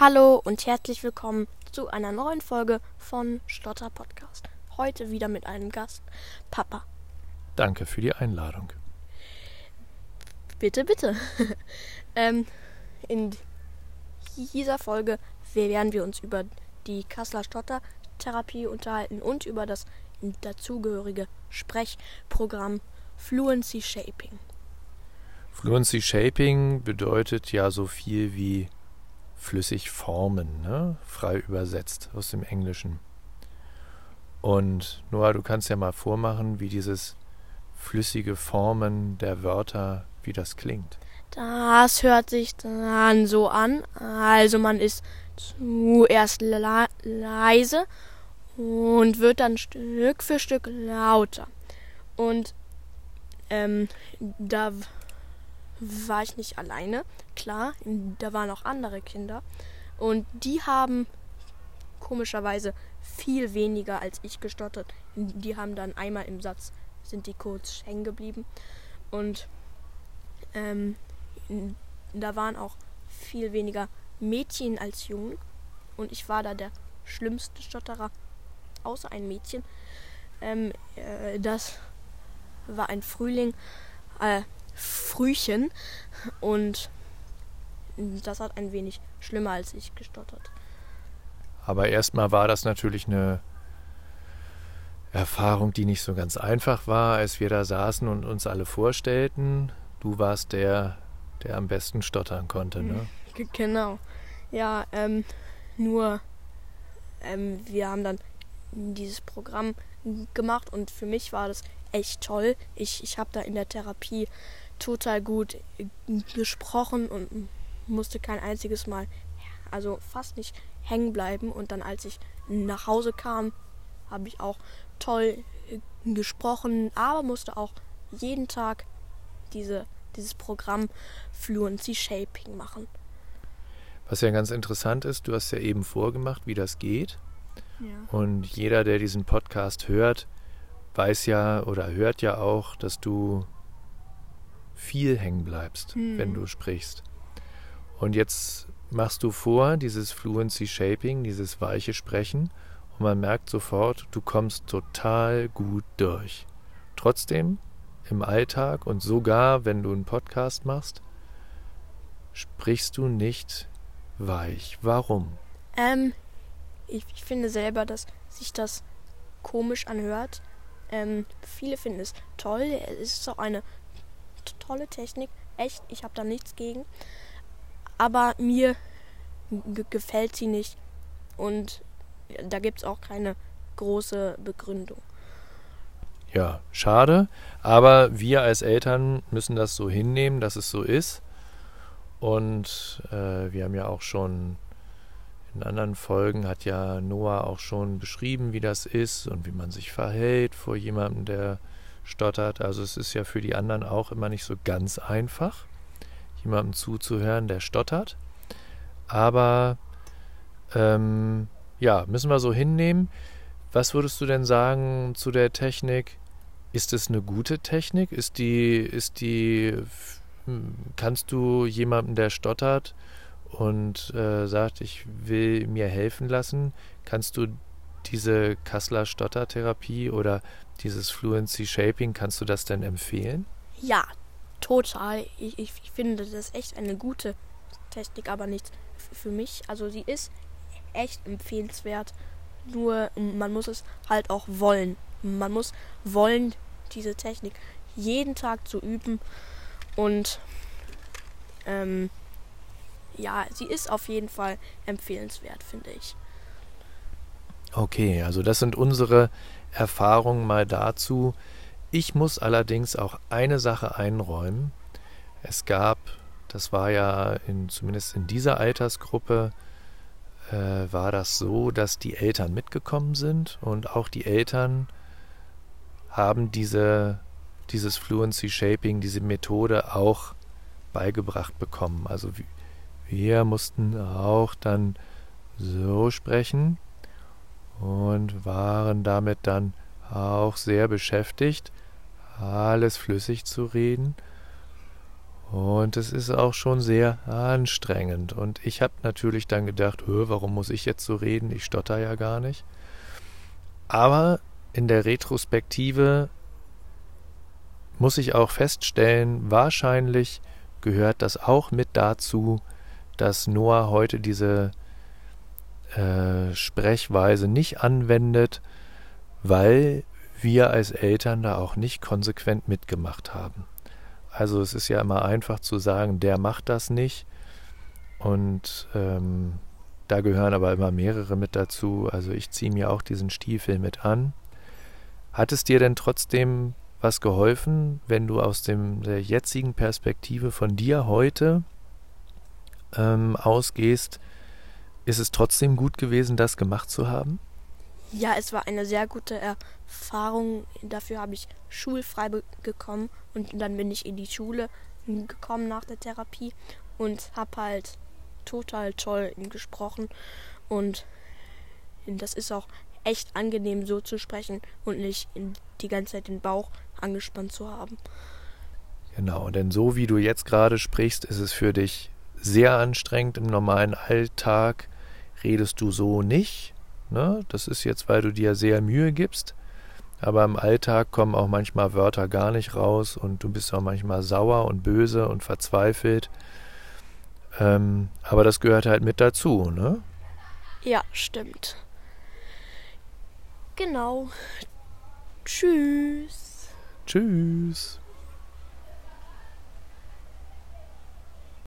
Hallo und herzlich willkommen zu einer neuen Folge von Stotter Podcast. Heute wieder mit einem Gast, Papa. Danke für die Einladung. Bitte, bitte. ähm, in dieser Folge werden wir uns über die Kasseler Stottertherapie unterhalten und über das dazugehörige Sprechprogramm Fluency Shaping. Fluency Shaping bedeutet ja so viel wie flüssig formen, ne? frei übersetzt aus dem Englischen. Und Noah, du kannst ja mal vormachen, wie dieses flüssige Formen der Wörter, wie das klingt. Das hört sich dann so an. Also man ist zuerst le leise und wird dann Stück für Stück lauter. Und ähm, da war ich nicht alleine, klar, da waren auch andere Kinder. Und die haben komischerweise viel weniger als ich gestottert. Die haben dann einmal im Satz, sind die kurz hängen geblieben. Und ähm, da waren auch viel weniger Mädchen als Jungen. Und ich war da der schlimmste Stotterer, außer ein Mädchen. Ähm, äh, das war ein Frühling, äh, Frühchen und das hat ein wenig schlimmer als ich gestottert. Aber erstmal war das natürlich eine Erfahrung, die nicht so ganz einfach war, als wir da saßen und uns alle vorstellten. Du warst der, der am besten stottern konnte, ne? Genau. Ja, ähm, nur ähm, wir haben dann dieses Programm gemacht und für mich war das echt toll. Ich, ich habe da in der Therapie total gut gesprochen und musste kein einziges Mal, also fast nicht hängen bleiben. Und dann, als ich nach Hause kam, habe ich auch toll gesprochen, aber musste auch jeden Tag diese, dieses Programm Fluency Shaping machen. Was ja ganz interessant ist, du hast ja eben vorgemacht, wie das geht. Ja. Und jeder, der diesen Podcast hört, weiß ja oder hört ja auch, dass du viel hängen bleibst, Hm. wenn du sprichst. Und jetzt machst du vor, dieses Fluency Shaping, dieses weiche Sprechen, und man merkt sofort, du kommst total gut durch. Trotzdem, im Alltag und sogar wenn du einen Podcast machst, sprichst du nicht weich. Warum? Ähm, ich, ich finde selber, dass sich das komisch anhört. Ähm, viele finden es toll. Es ist auch eine tolle Technik. Echt, ich habe da nichts gegen. Aber mir gefällt sie nicht. Und da gibt es auch keine große Begründung. Ja, schade, aber wir als Eltern müssen das so hinnehmen, dass es so ist. Und äh, wir haben ja auch schon in anderen Folgen hat ja Noah auch schon beschrieben, wie das ist und wie man sich verhält vor jemandem, der stottert. Also es ist ja für die anderen auch immer nicht so ganz einfach, jemandem zuzuhören, der stottert. Aber ähm, ja, müssen wir so hinnehmen. Was würdest du denn sagen zu der Technik? Ist es eine gute Technik? Ist die, ist die, hm, kannst du jemandem, der stottert und äh, sagt, ich will mir helfen lassen, kannst du diese Kasseler Stottertherapie oder dieses Fluency Shaping, kannst du das denn empfehlen? Ja, total. Ich, ich, ich finde das echt eine gute Technik, aber nicht für mich. Also sie ist echt empfehlenswert. Nur man muss es halt auch wollen. Man muss wollen, diese Technik jeden Tag zu üben. Und ähm, ja, sie ist auf jeden Fall empfehlenswert, finde ich. Okay, also das sind unsere Erfahrungen mal dazu. Ich muss allerdings auch eine Sache einräumen. Es gab, das war ja in, zumindest in dieser Altersgruppe, äh, war das so, dass die Eltern mitgekommen sind und auch die Eltern haben diese, dieses Fluency Shaping, diese Methode auch beigebracht bekommen. Also wir- wir mussten auch dann so sprechen und waren damit dann auch sehr beschäftigt, alles flüssig zu reden. Und es ist auch schon sehr anstrengend. Und ich habe natürlich dann gedacht, warum muss ich jetzt so reden? Ich stotter ja gar nicht. Aber in der Retrospektive muss ich auch feststellen, wahrscheinlich gehört das auch mit dazu, dass Noah heute diese äh, Sprechweise nicht anwendet, weil wir als Eltern da auch nicht konsequent mitgemacht haben. Also es ist ja immer einfach zu sagen, der macht das nicht. Und ähm, da gehören aber immer mehrere mit dazu. Also ich ziehe mir auch diesen Stiefel mit an. Hat es dir denn trotzdem was geholfen, wenn du aus dem, der jetzigen Perspektive von dir heute ähm, ausgehst? Ist es trotzdem gut gewesen, das gemacht zu haben? Ja, es war eine sehr gute Erfahrung. Dafür habe ich schulfrei bekommen und dann bin ich in die Schule gekommen nach der Therapie und habe halt total toll gesprochen und das ist auch echt angenehm so zu sprechen und nicht die ganze Zeit den Bauch angespannt zu haben. Genau, denn so wie du jetzt gerade sprichst, ist es für dich sehr anstrengend im normalen Alltag. Redest du so nicht? Ne? Das ist jetzt, weil du dir sehr Mühe gibst. Aber im Alltag kommen auch manchmal Wörter gar nicht raus und du bist auch manchmal sauer und böse und verzweifelt. Ähm, aber das gehört halt mit dazu, ne? Ja, stimmt. Genau. Tschüss. Tschüss.